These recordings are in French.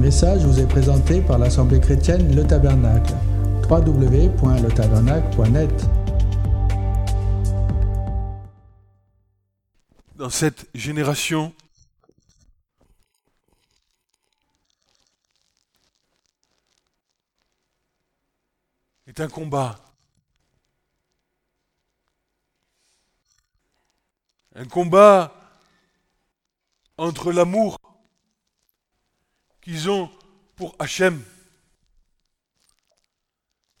message vous est présenté par l'Assemblée chrétienne Le Tabernacle. www.letabernacle.net Dans cette génération, est un combat. Un combat entre l'amour qu'ils ont pour Hachem,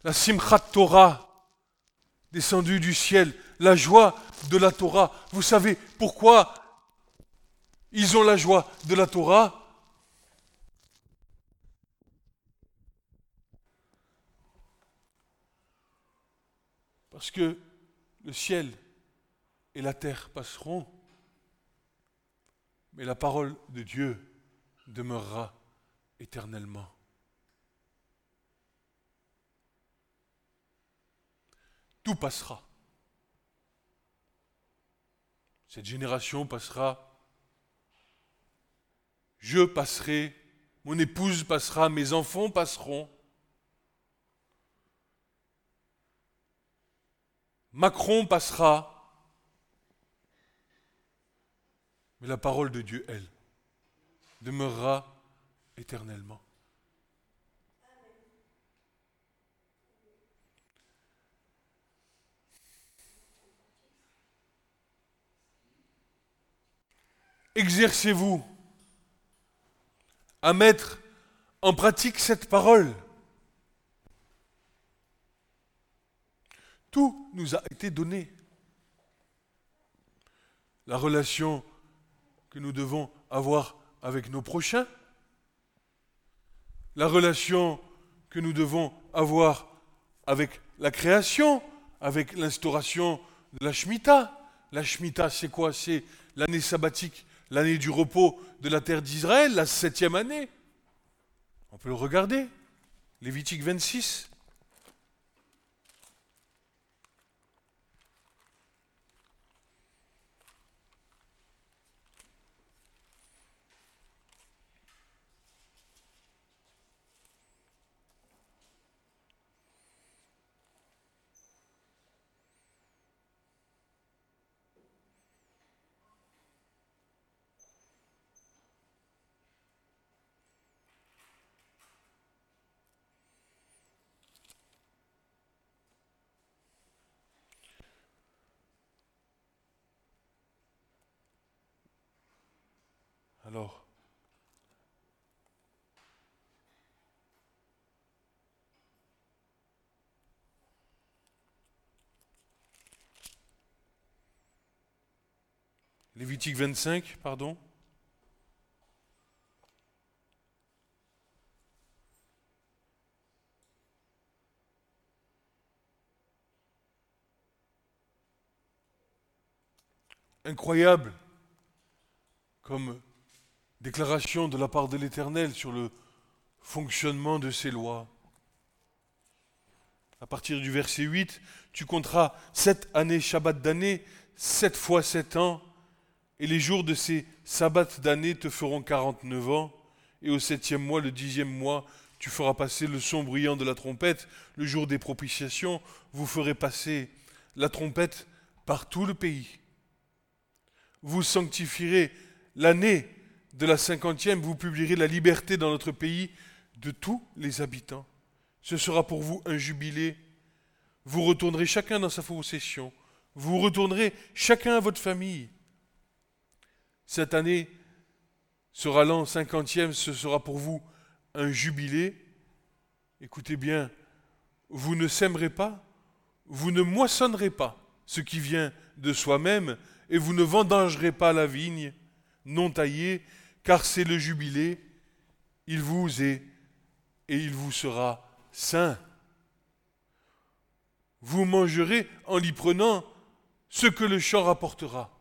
la Simchat Torah descendue du ciel, la joie de la Torah. Vous savez pourquoi ils ont la joie de la Torah? Parce que le ciel et la terre passeront, mais la parole de Dieu demeurera éternellement. Tout passera. Cette génération passera. Je passerai, mon épouse passera, mes enfants passeront. Macron passera. Mais la parole de Dieu, elle, demeurera éternellement. Exercez-vous à mettre en pratique cette parole. Tout nous a été donné. La relation que nous devons avoir avec nos prochains, la relation que nous devons avoir avec la création, avec l'instauration de la Shemitah. La Shemitah, c'est quoi? C'est l'année sabbatique, l'année du repos de la terre d'Israël, la septième année. On peut le regarder. Lévitique 26. Alors, Lévitique 25, pardon. Incroyable comme déclaration de la part de l'Éternel sur le fonctionnement de ses lois. À partir du verset 8, tu compteras sept années Shabbat d'année, sept fois sept ans, et les jours de ces sabbats d'année te feront quarante-neuf ans, et au septième mois, le dixième mois, tu feras passer le son bruyant de la trompette, le jour des propitiations, vous ferez passer la trompette par tout le pays. Vous sanctifierez l'année de la cinquantième, vous publierez la liberté dans notre pays de tous les habitants. Ce sera pour vous un jubilé. Vous retournerez chacun dans sa possession. Vous retournerez chacun à votre famille. Cette année sera l'an cinquantième, ce sera pour vous un jubilé. Écoutez bien, vous ne sèmerez pas, vous ne moissonnerez pas ce qui vient de soi-même, et vous ne vendangerez pas la vigne non taillée, car c'est le jubilé, il vous est et il vous sera saint. Vous mangerez en l'y prenant ce que le champ rapportera.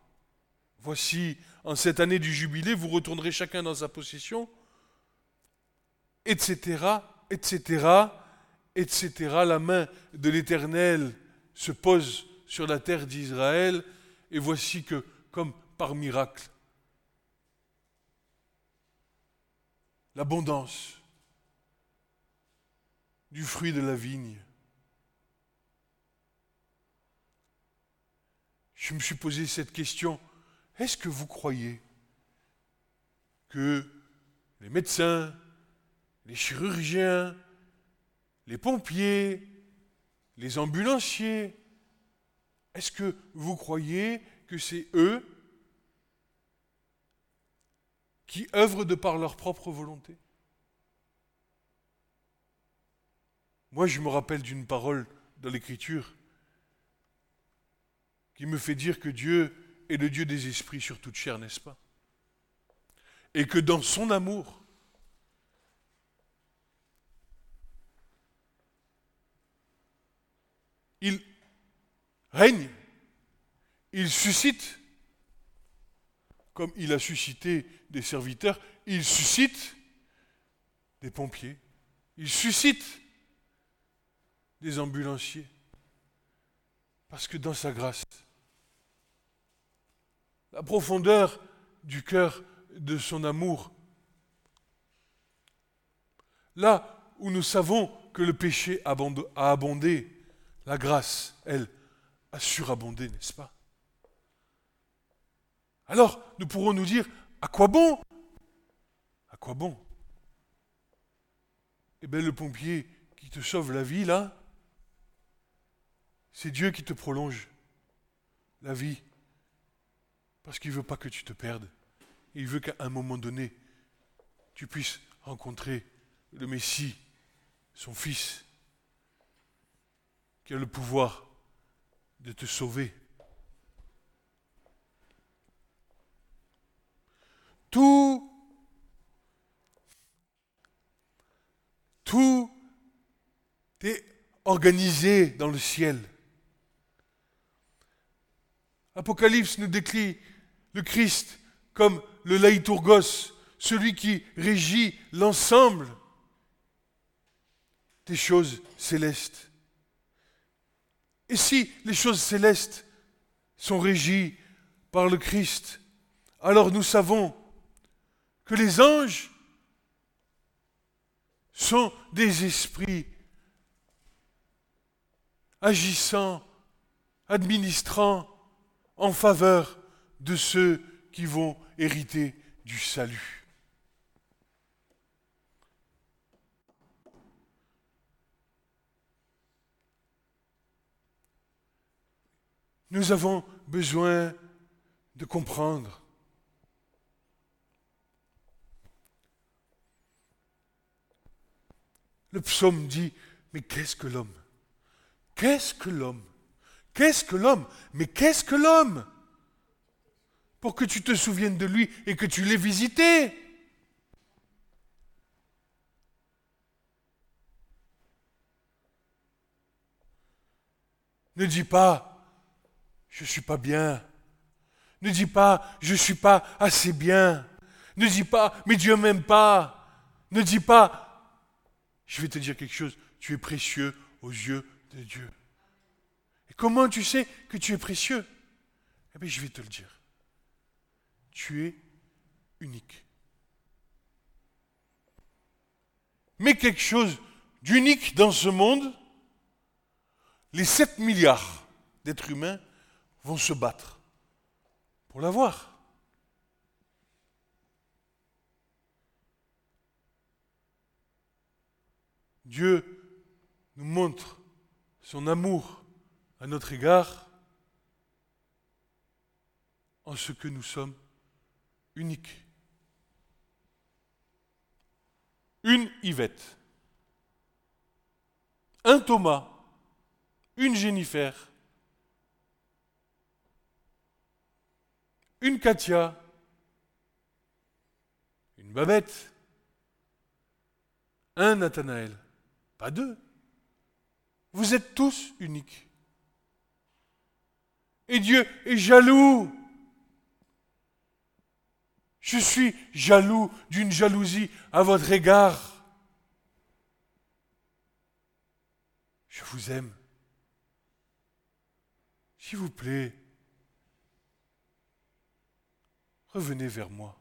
Voici, en cette année du jubilé, vous retournerez chacun dans sa possession, etc., etc., etc. La main de l'Éternel se pose sur la terre d'Israël, et voici que, comme par miracle, l'abondance du fruit de la vigne. Je me suis posé cette question, est-ce que vous croyez que les médecins, les chirurgiens, les pompiers, les ambulanciers, est-ce que vous croyez que c'est eux qui œuvrent de par leur propre volonté. Moi, je me rappelle d'une parole dans l'Écriture qui me fait dire que Dieu est le Dieu des esprits sur toute chair, n'est-ce pas? Et que dans son amour, il règne, il suscite, comme il a suscité des serviteurs, il suscite des pompiers, il suscite des ambulanciers. Parce que dans sa grâce, la profondeur du cœur de son amour, là où nous savons que le péché a abondé, la grâce, elle, a surabondé, n'est-ce pas? Alors, nous pourrons nous dire, à quoi bon? À quoi bon? Eh bien, le pompier qui te sauve la vie, là, c'est Dieu qui te prolonge la vie. Parce qu'il ne veut pas que tu te perdes. Il veut qu'à un moment donné, tu puisses rencontrer le Messie, son Fils, qui a le pouvoir de te sauver. Tout, tout est organisé dans le ciel. Apocalypse nous décrit le Christ comme le laïtourgos, celui qui régit l'ensemble des choses célestes. Et si les choses célestes sont régies par le Christ, alors nous savons que les anges sont des esprits agissant, administrant en faveur de ceux qui vont hériter du salut. Nous avons besoin de comprendre. Le psaume dit, mais qu'est-ce que l'homme? Qu'est-ce que l'homme? Qu'est-ce que l'homme? Mais qu'est-ce que l'homme? Pour que tu te souviennes de lui et que tu l'aies visité. Ne dis pas, je ne suis pas bien. Ne dis pas, je ne suis pas assez bien. Ne dis pas, mais Dieu m'aime pas. Ne dis pas, je vais te dire quelque chose, tu es précieux aux yeux de Dieu. Et comment tu sais que tu es précieux? Eh bien, je vais te le dire. Tu es unique. Mais quelque chose d'unique dans ce monde, les 7 milliards d'êtres humains vont se battre pour l'avoir. Dieu nous montre son amour à notre égard en ce que nous sommes uniques. Une Yvette, un Thomas, une Jennifer, une Katia, une Babette, un Nathanaël, pas deux. Vous êtes tous uniques. Et Dieu est jaloux. Je suis jaloux d'une jalousie à votre égard. Je vous aime. S'il vous plaît, revenez vers moi.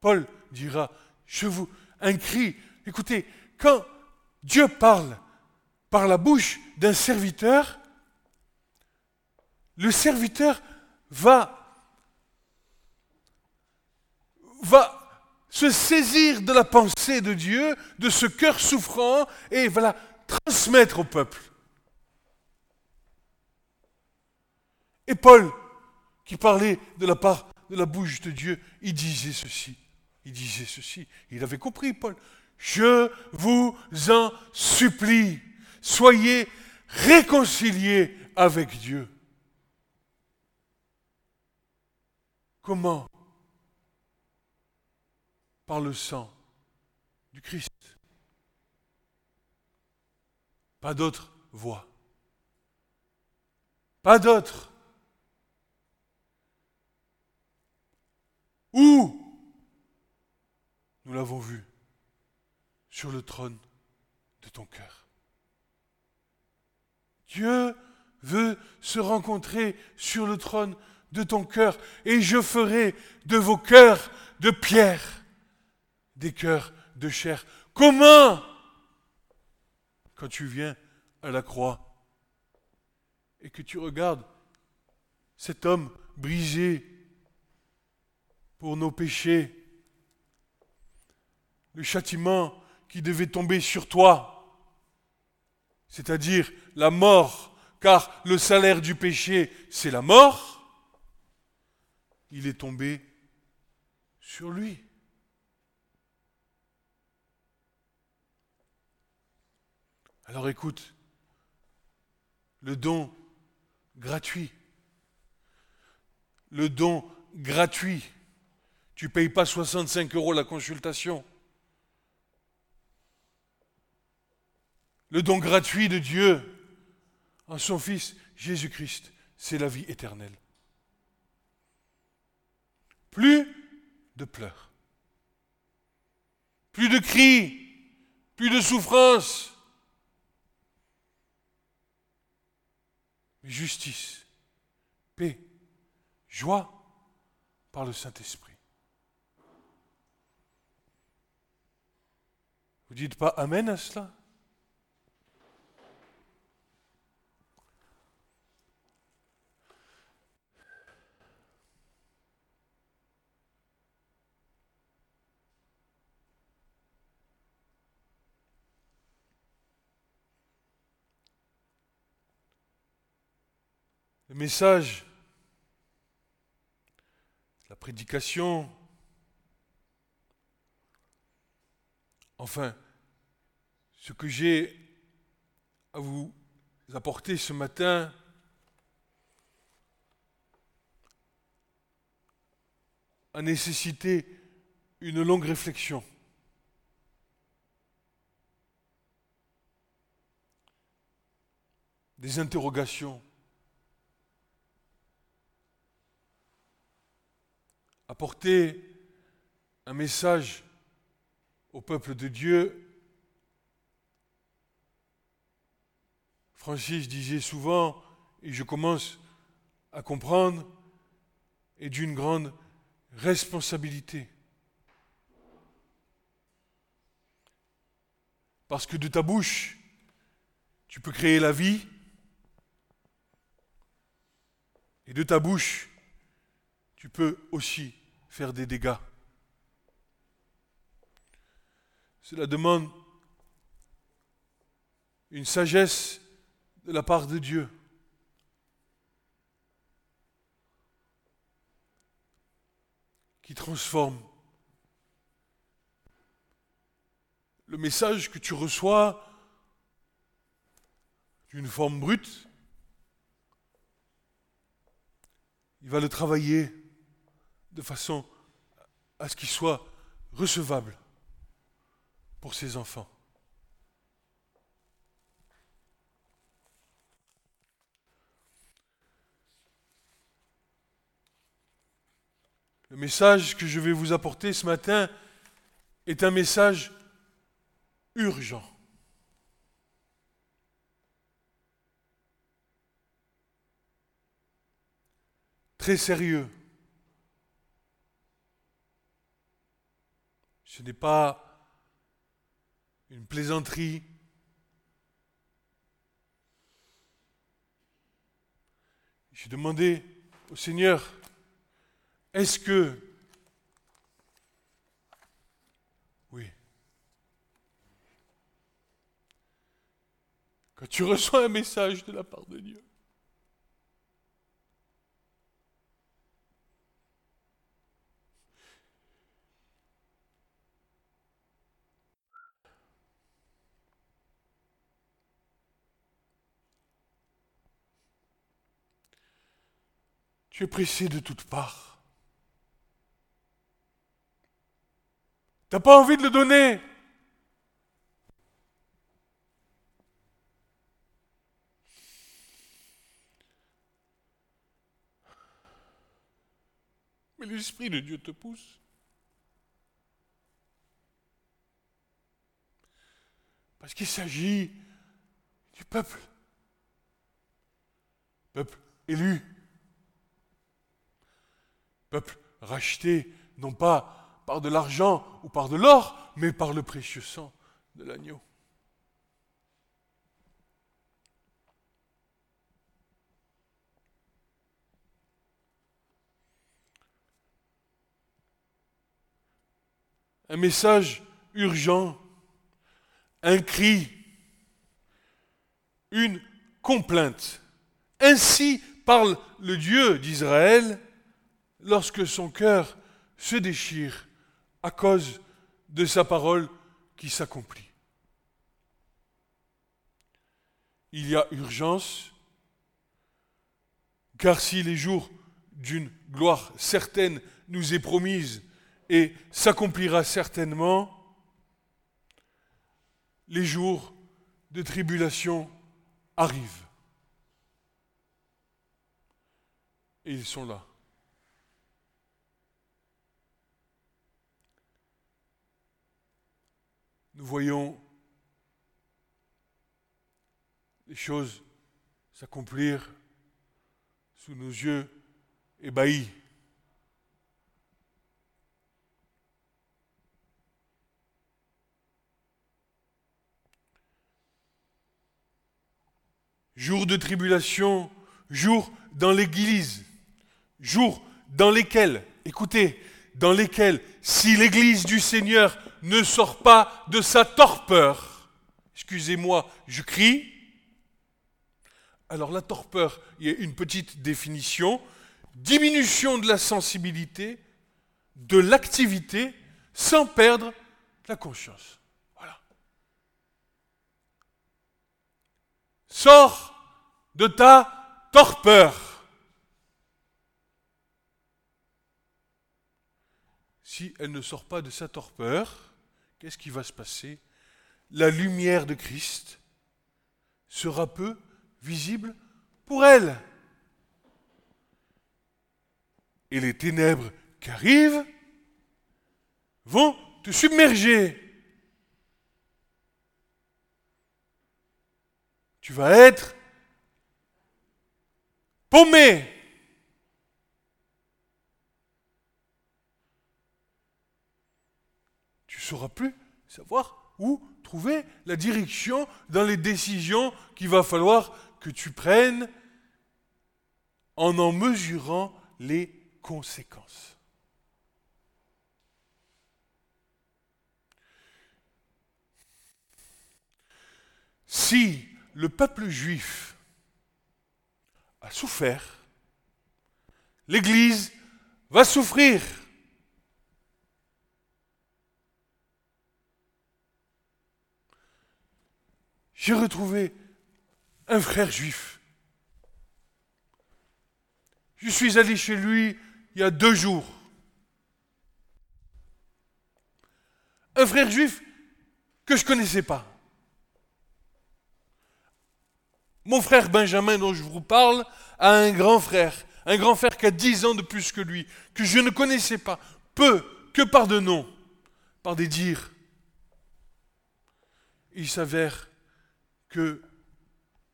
Paul dira, je vous, un cri. Écoutez, quand Dieu parle par la bouche d'un serviteur, le serviteur va, se saisir de la pensée de Dieu, de ce cœur souffrant, et va la transmettre au peuple. Et Paul, qui parlait de la part de la bouche de Dieu, il disait ceci. Il disait ceci. Il avait compris, Paul. Je vous en supplie, soyez réconciliés avec Dieu. Comment? Par le sang du Christ. Pas d'autre voie. Pas d'autre. Où? Nous l'avons vu sur le trône de ton cœur. Dieu veut se rencontrer sur le trône de ton cœur, et je ferai de vos cœurs de pierre des cœurs de chair. Comment? Quand tu viens à la croix et que tu regardes cet homme brisé pour nos péchés, le châtiment qui devait tomber sur toi, c'est-à-dire la mort, car le salaire du péché, c'est la mort, il est tombé sur lui. Alors écoute, le don gratuit, le don gratuit, tu payes pas 65 euros la consultation. Le don gratuit de Dieu en son Fils Jésus-Christ, c'est la vie éternelle. Plus de pleurs. Plus de cris. Plus de souffrance. Justice. Paix. Joie par le Saint-Esprit. Vous dites pas Amen à cela? Message, la prédication, enfin, ce que j'ai à vous apporter ce matin, a nécessité une longue réflexion. Des interrogations. Apporter un message au peuple de Dieu. Francis disait souvent, et je commence à comprendre, est d'une grande responsabilité. Parce que de ta bouche, tu peux créer la vie, et de ta bouche, tu peux aussi faire des dégâts. Cela demande une sagesse de la part de Dieu. qui transforme le message que tu reçois d'une forme brute, il va le travailler de façon à ce qu'il soit recevable pour ses enfants. Le message que je vais vous apporter ce matin est un message urgent. Très sérieux. Ce n'est pas une plaisanterie. J'ai demandé au Seigneur, est-ce que... Oui. Quand tu reçois un message de la part de Dieu, Tu es pressé de toutes parts. Tu n'as pas envie de le donner? Mais l'Esprit de Dieu te pousse. Parce qu'il s'agit du peuple. Peuple élu peuple racheté non pas par de l'argent ou par de l'or, mais par le précieux sang de l'agneau. Un message urgent, un cri, une complainte. Ainsi parle le Dieu d'Israël lorsque son cœur se déchire à cause de sa parole qui s'accomplit. Il y a urgence, car si les jours d'une gloire certaine nous est promise et s'accomplira certainement, les jours de tribulation arrivent. Et ils sont là. Nous voyons les choses s'accomplir sous nos yeux ébahis. Jour de tribulation, jour dans l'Église, jour dans lesquels, écoutez, dans lesquels, si l'Église du Seigneur ne sort pas de sa torpeur, excusez-moi, je crie. Alors la torpeur, il y a une petite définition, diminution de la sensibilité, de l'activité, sans perdre la conscience. Voilà. Sors de ta torpeur. si elle ne sort pas de sa torpeur, qu'est-ce qui va se passer? La lumière de Christ sera peu visible pour elle. Et les ténèbres qui arrivent vont te submerger. Tu vas être paumé. Ne sauras plus savoir où trouver la direction dans les décisions qu'il va falloir que tu prennes en en mesurant les conséquences. Si le peuple juif a souffert, l'Église va souffrir. J'ai retrouvé un frère juif. Je suis allé chez lui il y a deux jours. Un frère juif que je ne connaissais pas. Mon frère Benjamin dont je vous parle a un grand frère, un grand frère qui a dix ans de plus que lui, que je ne connaissais pas, peu, que par de noms, par des dires. Il s'avère que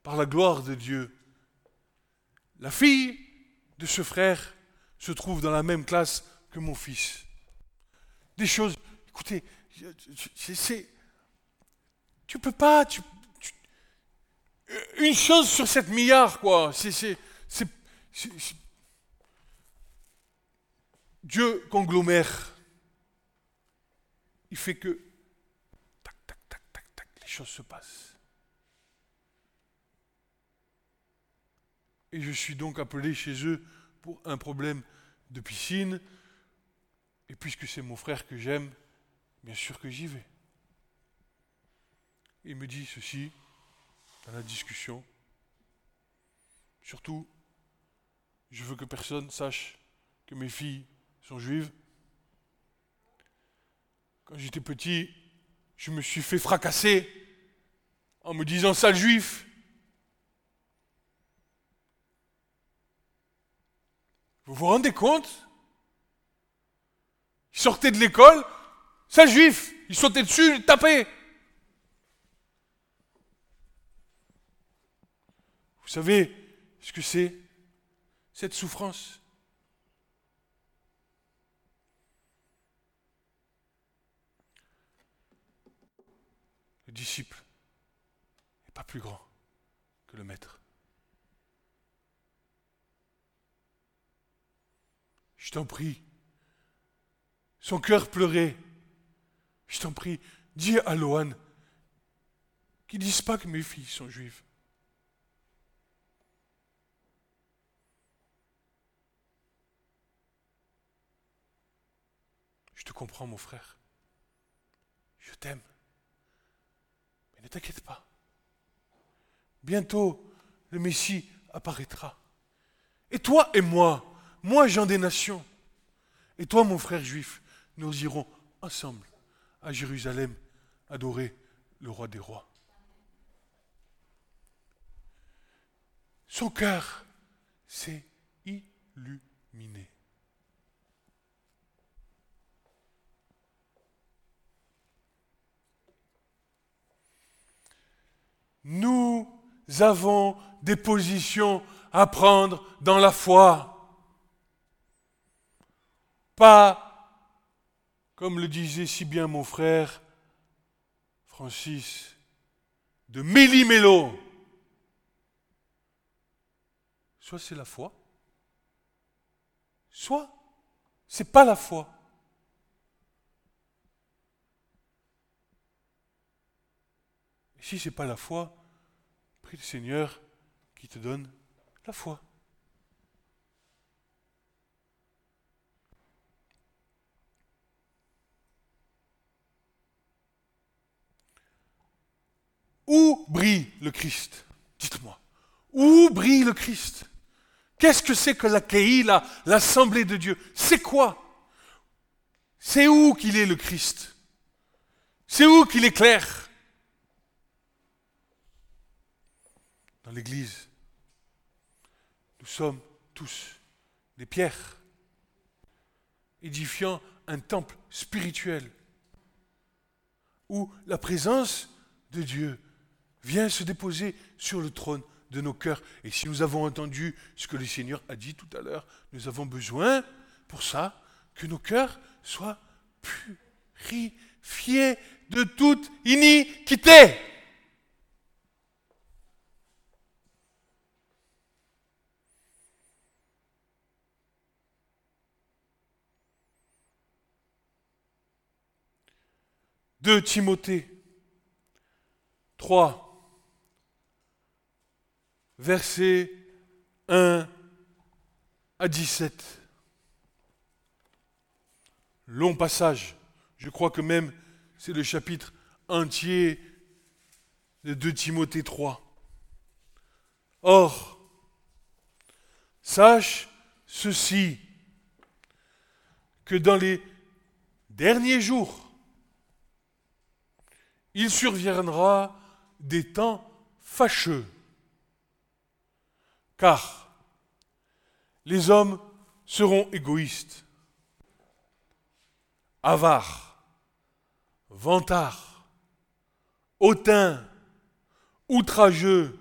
par la gloire de Dieu, la fille de ce frère se trouve dans la même classe que mon fils. Des choses, écoutez, c'est, tu peux pas, tu, une chose sur 7 milliards, quoi. C'est, Dieu conglomère. Il fait que, tac, tac, tac, tac, tac, les choses se passent. Et je suis donc appelé chez eux pour un problème de piscine. Et puisque c'est mon frère que j'aime, bien sûr que j'y vais. Il me dit ceci dans la discussion. Surtout, je veux que personne sache que mes filles sont juives. Quand j'étais petit, je me suis fait fracasser en me disant sale juif. Vous vous rendez compte? Il sortait de l'école, sale juif, il sautait dessus, il tapait. Vous savez ce que c'est cette souffrance? Le disciple n'est pas plus grand que le maître. Je t'en prie. Son cœur pleurait. Je t'en prie, dis à Loan qu'ils ne disent pas que mes filles sont juives. Je te comprends, mon frère. Je t'aime. Mais ne t'inquiète pas. Bientôt, le Messie apparaîtra. Et toi et moi, moi Jean des Nations, et toi mon frère juif, nous irons ensemble à Jérusalem adorer le roi des rois. Son cœur s'est illuminé. Nous avons des positions à prendre dans la foi. Pas, comme le disait si bien mon frère Francis, de méli-mélo. Soit c'est la foi, soit c'est pas la foi. Et si ce n'est pas la foi, prie le Seigneur qui te donne la foi. Où brille le Christ? Dites-moi. Où brille le Christ? Qu'est-ce que c'est que la l'assemblée de Dieu? C'est quoi? C'est où qu'il est le Christ? C'est où qu'il est clair? Dans l'Église, nous sommes tous des pierres, édifiant un temple spirituel où la présence de Dieu vient se déposer sur le trône de nos cœurs. Et si nous avons entendu ce que le Seigneur a dit tout à l'heure, nous avons besoin pour ça que nos cœurs soient purifiés de toute iniquité. De Timothée 3, versets 1 à 17. Long passage. Je crois que même c'est le chapitre entier de 2 Timothée 3. Or, sache ceci, que dans les derniers jours, il surviendra des temps fâcheux, car les hommes seront égoïstes, avares, vantards, hautains, outrageux,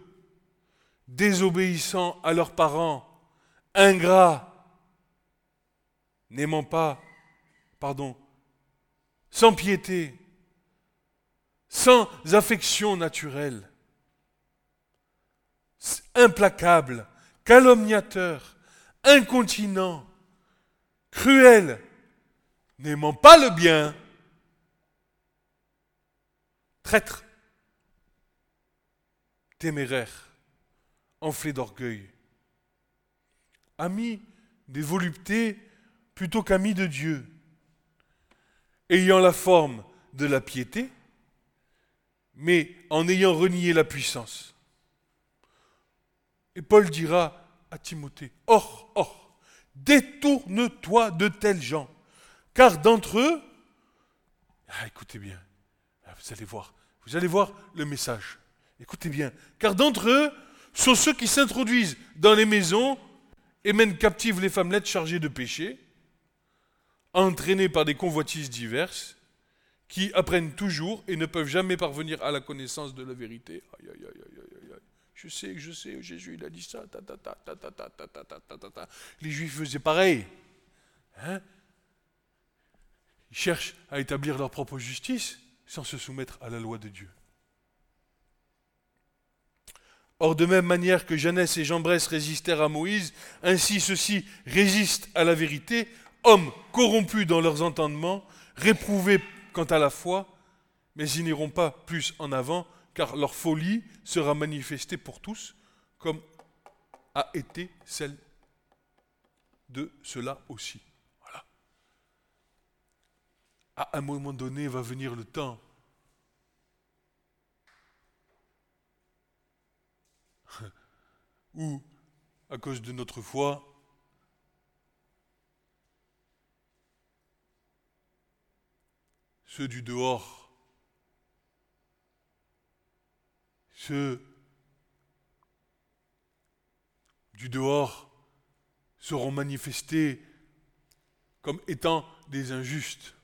désobéissants à leurs parents, ingrats, n'aimant pas, pardon, sans piété, sans affection naturelle, implacable, calomniateur, incontinent, cruel, n'aimant pas le bien, traître, téméraire, enflé d'orgueil, ami des voluptés plutôt qu'ami de Dieu, ayant la forme de la piété, mais en ayant renié la puissance. Et Paul dira à Timothée, Or, or, détourne-toi de tels gens, car d'entre eux, ah, écoutez bien, ah, vous allez voir, vous allez voir le message. Écoutez bien, car d'entre eux sont ceux qui s'introduisent dans les maisons et mènent captives les femmelettes chargées de péché, entraînées par des convoitises diverses, qui apprennent toujours et ne peuvent jamais parvenir à la connaissance de la vérité. Aïe, aïe, aïe, aïe, aïe, aïe. Je sais, je sais, Jésus, il a dit ça. Ta, ta, ta, ta, ta, ta, ta, ta, ta. Les Juifs faisaient pareil. Hein Ils cherchent à établir leur propre justice sans se soumettre à la loi de Dieu. Or, de même manière que Jeannès et Jambres résistèrent à Moïse, ainsi ceux-ci résistent à la vérité, hommes corrompus dans leurs entendements, réprouvés quant à la foi, mais ils n'iront pas plus en avant, car leur folie sera manifestée pour tous, comme a été celle de cela aussi. À un moment donné va venir le temps où, à cause de notre foi, ceux du dehors, du dehors seront manifestés comme étant des injustes.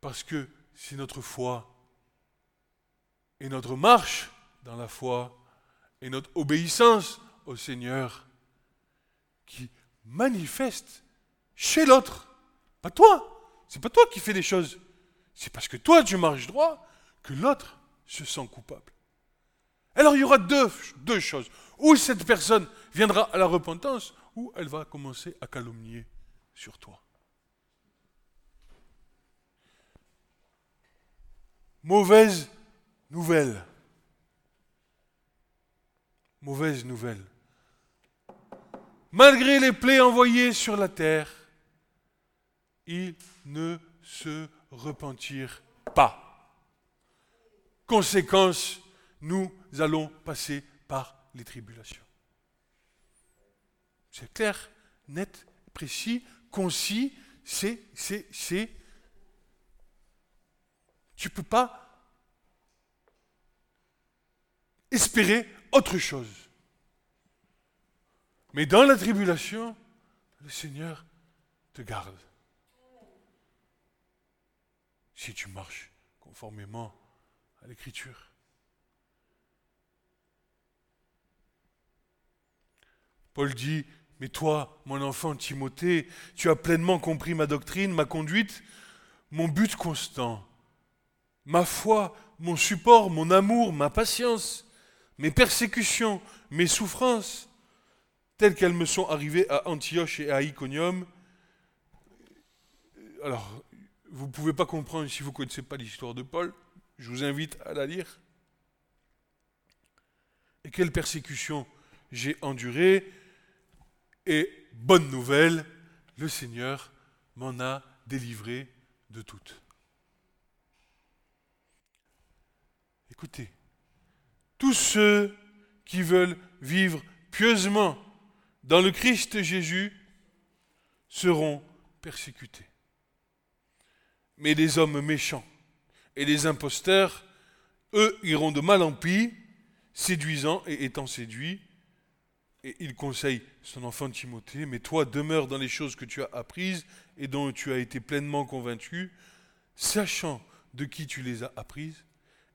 Parce que c'est notre foi et notre marche dans la foi et notre obéissance au Seigneur qui manifeste chez l'autre, pas toi. C'est pas toi qui fais les choses. C'est parce que toi tu marches droit que l'autre se sent coupable. Alors il y aura deux, choses. Ou cette personne viendra à la repentance, ou elle va commencer à calomnier sur toi. Mauvaise nouvelle. Mauvaise nouvelle. Malgré les plaies envoyées sur la terre, il ne se repentir pas. Conséquence, nous allons passer par les tribulations. C'est clair, net, précis, concis, c'est, c'est, c'est. Tu ne peux pas espérer autre chose. Mais dans la tribulation, le Seigneur te garde si tu marches conformément à l'Écriture. Paul dit, mais toi, mon enfant Timothée, tu as pleinement compris ma doctrine, ma conduite, mon but constant, ma foi, mon support, mon amour, ma patience, mes persécutions, mes souffrances, telles qu'elles me sont arrivées à Antioche et à Iconium. Alors, vous ne pouvez pas comprendre si vous ne connaissez pas l'histoire de Paul. Je vous invite à la lire. Et quelle persécution j'ai endurée. Et bonne nouvelle, le Seigneur m'en a délivré de toutes. Écoutez, tous ceux qui veulent vivre pieusement dans le Christ Jésus seront persécutés mais les hommes méchants et les imposteurs, eux, iront de mal en pis, séduisant et étant séduits. Et il conseille son enfant Timothée, mais toi demeure dans les choses que tu as apprises et dont tu as été pleinement convaincu, sachant de qui tu les as apprises,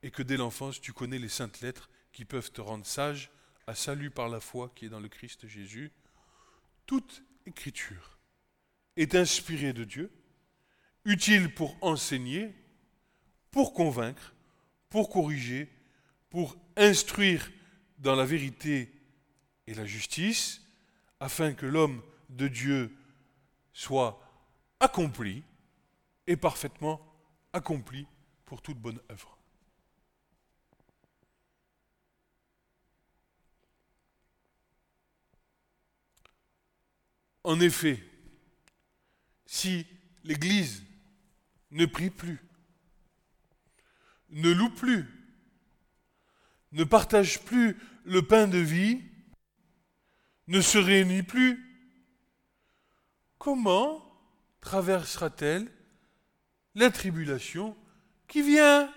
et que dès l'enfance tu connais les saintes lettres qui peuvent te rendre sage à salut par la foi qui est dans le Christ Jésus. Toute écriture est inspirée de Dieu utile pour enseigner, pour convaincre, pour corriger, pour instruire dans la vérité et la justice, afin que l'homme de Dieu soit accompli et parfaitement accompli pour toute bonne œuvre. En effet, si l'Église ne prie plus, ne loue plus, ne partage plus le pain de vie, ne se réunit plus, comment traversera-t-elle la tribulation qui vient?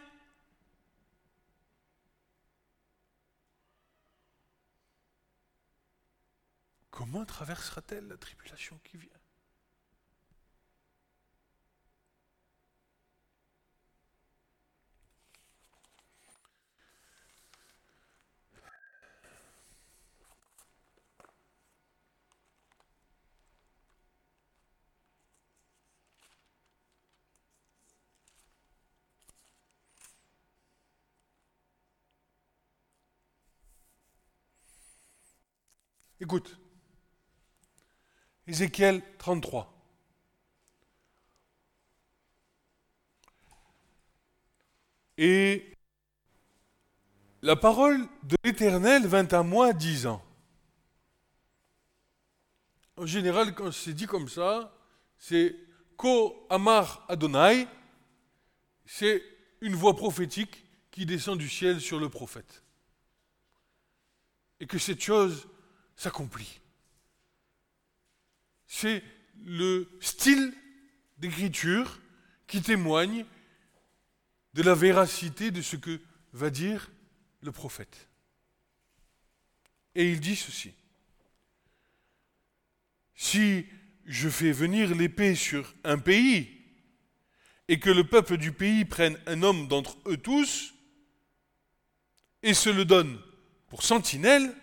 Comment traversera-t-elle la tribulation qui vient? Écoute, Ézéchiel 33. Et la parole de l'Éternel vint à moi disant. En général, quand c'est dit comme ça, c'est Ko Amar Adonai, c'est une voix prophétique qui descend du ciel sur le prophète. Et que cette chose s'accomplit c'est le style d'écriture qui témoigne de la véracité de ce que va dire le prophète. Et il dit ceci. Si je fais venir l'épée sur un pays et que le peuple du pays prenne un homme d'entre eux tous et se le donne pour sentinelle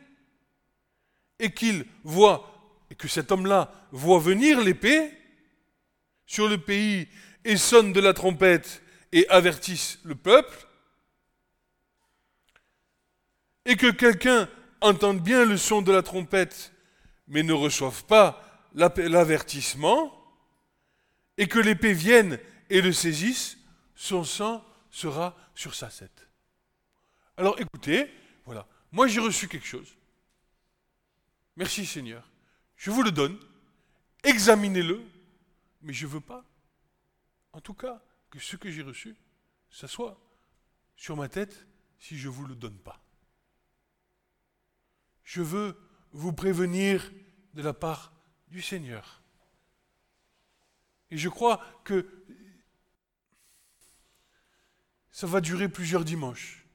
et qu'il voit et que cet homme-là voit venir l'épée sur le pays et sonne de la trompette et avertisse le peuple, et que quelqu'un entende bien le son de la trompette, mais ne reçoive pas l'avertissement, et que l'épée vienne et le saisisse, son sang sera sur sa tête. Alors écoutez, voilà, moi j'ai reçu quelque chose. Merci Seigneur. Je vous le donne, examinez-le, mais je ne veux pas, en tout cas, que ce que j'ai reçu, ça soit sur ma tête si je ne vous le donne pas. Je veux vous prévenir de la part du Seigneur. Et je crois que ça va durer plusieurs dimanches.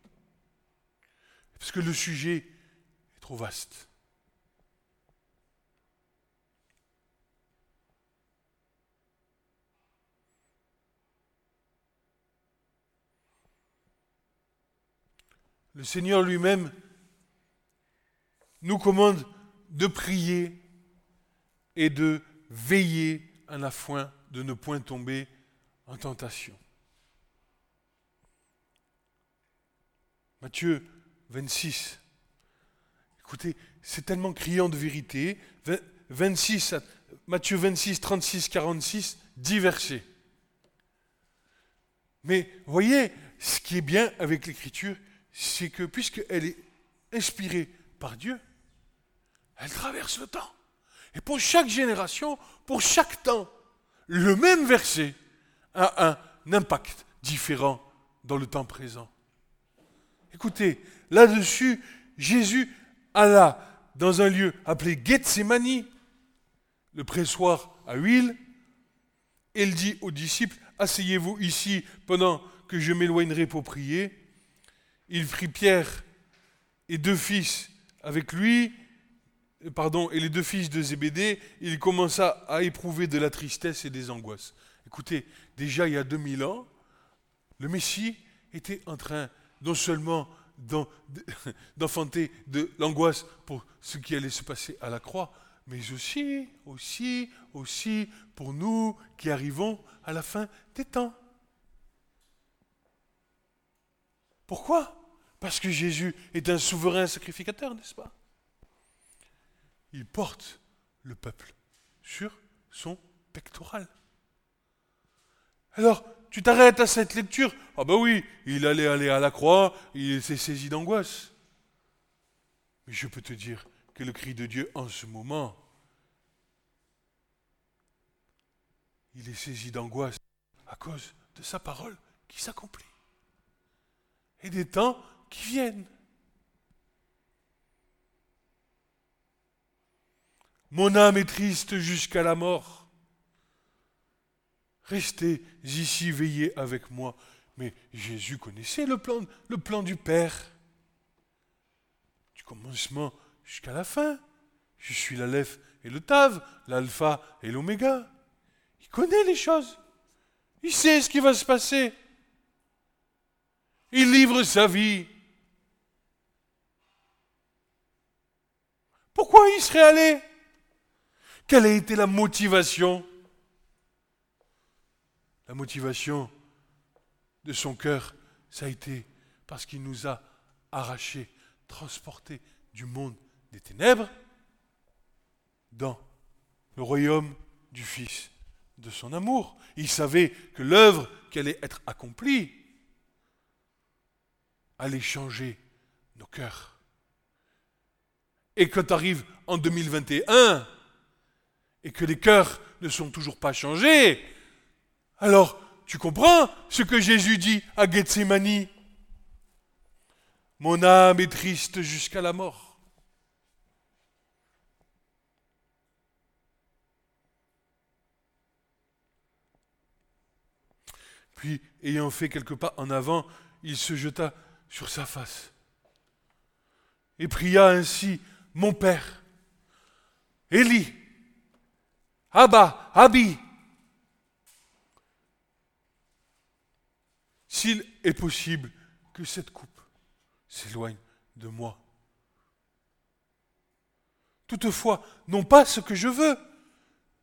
Parce que le sujet est trop vaste. Le Seigneur lui-même nous commande de prier et de veiller à la foin, de ne point tomber en tentation. Matthieu 26. Écoutez, c'est tellement criant de vérité. 26, Matthieu 26, 36, 46, 10 versets. Mais voyez, ce qui est bien avec l'écriture, c'est que puisqu'elle est inspirée par Dieu, elle traverse le temps. Et pour chaque génération, pour chaque temps, le même verset a un impact différent dans le temps présent. Écoutez, là-dessus, Jésus alla dans un lieu appelé Gethsemane, le pressoir à huile, et il dit aux disciples, asseyez-vous ici pendant que je m'éloignerai pour prier il prit Pierre et deux fils avec lui, pardon, et les deux fils de Zébédée, il commença à éprouver de la tristesse et des angoisses. Écoutez, déjà il y a 2000 ans, le Messie était en train non seulement d'enfanter de l'angoisse pour ce qui allait se passer à la croix, mais aussi, aussi, aussi pour nous qui arrivons à la fin des temps. Pourquoi? Parce que Jésus est un souverain sacrificateur, n'est-ce pas? Il porte le peuple sur son pectoral. Alors, tu t'arrêtes à cette lecture. Ah ben oui, il allait aller à la croix, il s'est saisi d'angoisse. Mais je peux te dire que le cri de Dieu en ce moment, il est saisi d'angoisse à cause de sa parole qui s'accomplit. Et des temps qui viennent. Mon âme est triste jusqu'à la mort. Restez ici, veillez avec moi. Mais Jésus connaissait le plan, le plan du Père. Du commencement jusqu'à la fin. Je suis l'Aleph et le Tav, l'Alpha et l'Oméga. Il connaît les choses. Il sait ce qui va se passer. Il livre sa vie. Pourquoi il serait allé? Quelle a été la motivation? La motivation de son cœur, ça a été parce qu'il nous a arrachés, transportés du monde des ténèbres dans le royaume du Fils de son amour. Il savait que l'œuvre qui allait être accomplie allait changer nos cœurs. Et quand arrive en 2021 et que les cœurs ne sont toujours pas changés, alors tu comprends ce que Jésus dit à Gethsemane? Mon âme est triste jusqu'à la mort. Puis, ayant fait quelques pas en avant, il se jeta sur sa face et pria ainsi Mon Père, Élie, Abba, Abi, s'il est possible que cette coupe s'éloigne de moi. Toutefois, non pas ce que je veux,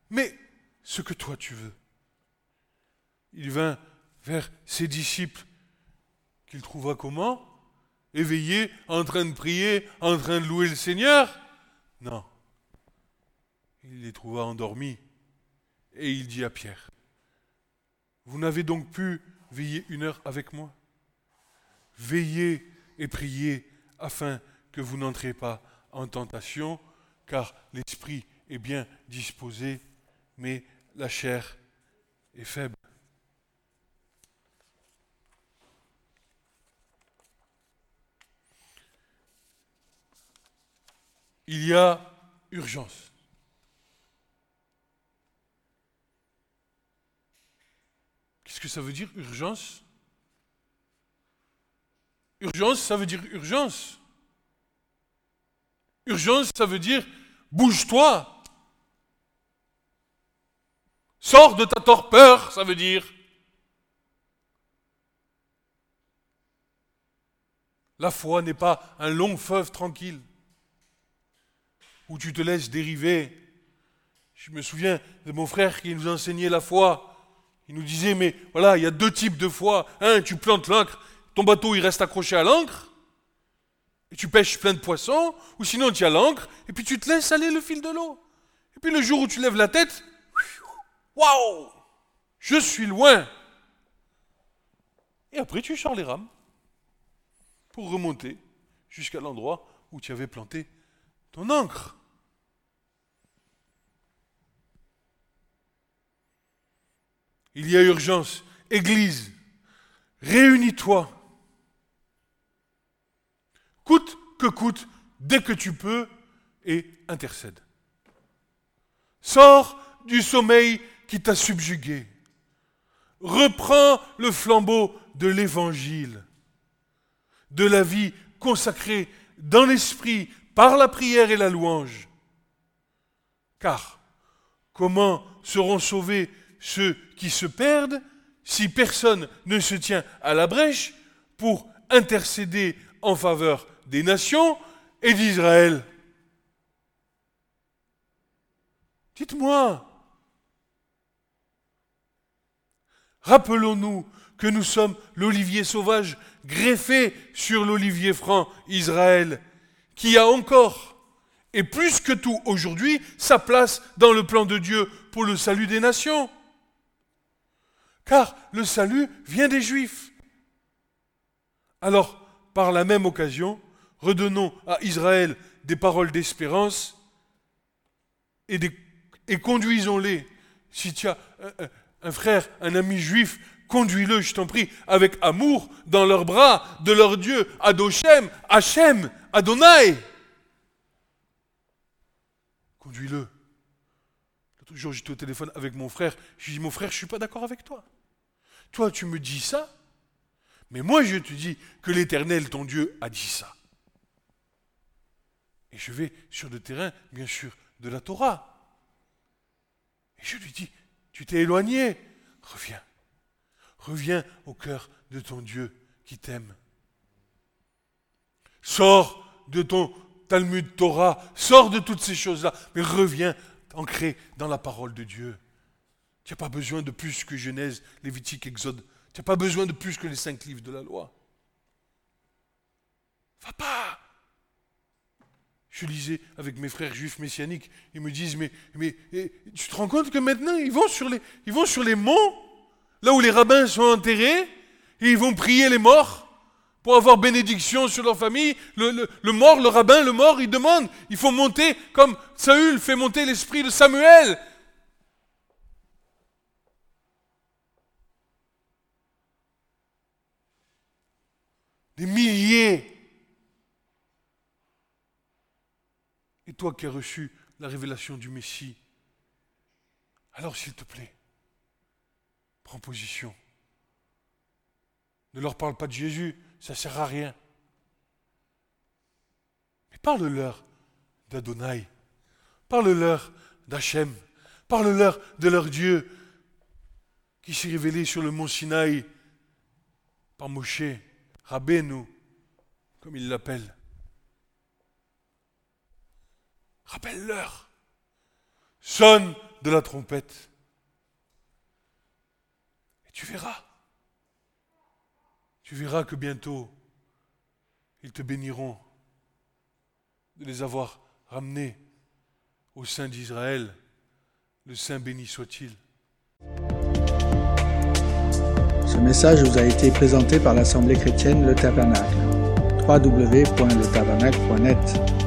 mais ce que toi tu veux. Il vint vers ses disciples qu'il trouva comment? Éveillés, en train de prier, en train de louer le Seigneur? Non. Il les trouva endormis et il dit à Pierre, Vous n'avez donc pu veiller une heure avec moi? Veillez et priez afin que vous n'entrez pas en tentation, car l'esprit est bien disposé, mais la chair est faible. Il y a urgence. Qu'est-ce que ça veut dire urgence? Urgence, ça veut dire urgence. Urgence, ça veut dire bouge-toi. Sors de ta torpeur, ça veut dire. La foi n'est pas un long fleuve tranquille où tu te laisses dériver. Je me souviens de mon frère qui nous enseignait la foi. Il nous disait, mais voilà, il y a deux types de foi. Un, tu plantes l'ancre, ton bateau il reste accroché à l'ancre, et tu pêches plein de poissons, ou sinon tu as l'ancre, et puis tu te laisses aller le fil de l'eau. Et puis le jour où tu lèves la tête, waouh, je suis loin. Et après tu sors les rames pour remonter jusqu'à l'endroit où tu avais planté ton encre. Il y a urgence. Église, réunis-toi. Coûte que coûte, dès que tu peux, et intercède. Sors du sommeil qui t'a subjugué. Reprends le flambeau de l'évangile, de la vie consacrée dans l'esprit par la prière et la louange. Car comment seront sauvés ceux qui se perdent si personne ne se tient à la brèche pour intercéder en faveur des nations et d'Israël? Dites-moi. Rappelons-nous que nous sommes l'olivier sauvage greffé sur l'olivier franc Israël, qui a encore, et plus que tout aujourd'hui, sa place dans le plan de Dieu pour le salut des nations. Car le salut vient des Juifs. Alors, par la même occasion, redonnons à Israël des paroles d'espérance et, conduisons-les. Si tu as un frère, un ami juif, conduis-le, je t'en prie, avec amour dans leurs bras de leur Dieu, Adoshem, Hachem, Adonai. Conduis-le. L'autre jour, j'étais au téléphone avec mon frère. Je lui dis, mon frère, je ne suis pas d'accord avec toi. Toi, tu me dis ça, mais moi, je te dis que l'Éternel, ton Dieu, a dit ça. Et je vais sur le terrain, bien sûr, de la Torah. Et je lui dis, tu t'es éloigné, reviens. Reviens au cœur de ton Dieu qui t'aime. Sors de ton Talmud Torah, sors de toutes ces choses-là, mais reviens ancré dans la parole de Dieu. Tu n'as pas besoin de plus que Genèse, Lévitique, Exode. Tu n'as pas besoin de plus que les cinq livres de la loi. Va pas. Je lisais avec mes frères juifs messianiques, ils me disent, mais, mais tu te rends compte que maintenant, ils vont sur les, ils vont sur les monts, là où les rabbins sont enterrés, et ils vont prier les morts pour avoir bénédiction sur leur famille. Le, le mort, le rabbin, le mort, il demande, il faut monter comme Saül fait monter l'esprit de Samuel. Des milliers Et toi qui as reçu la révélation du Messie, alors s'il te plaît, prends position. Ne leur parle pas de Jésus, ça ne sert à rien. Mais parle-leur d'Adonai, parle-leur d'Hachem, parle-leur de leur Dieu qui s'est révélé sur le mont Sinaï par Moshe, Rabbeinu, comme il l'appelle. Rappelle-leur. Sonne de la trompette. Tu verras. Tu verras que bientôt, ils te béniront de les avoir ramenés au sein d'Israël. Le Saint béni soit-il. Ce message vous a été présenté par l'Assemblée chrétienne Le Tabernacle. www.letabernacle.net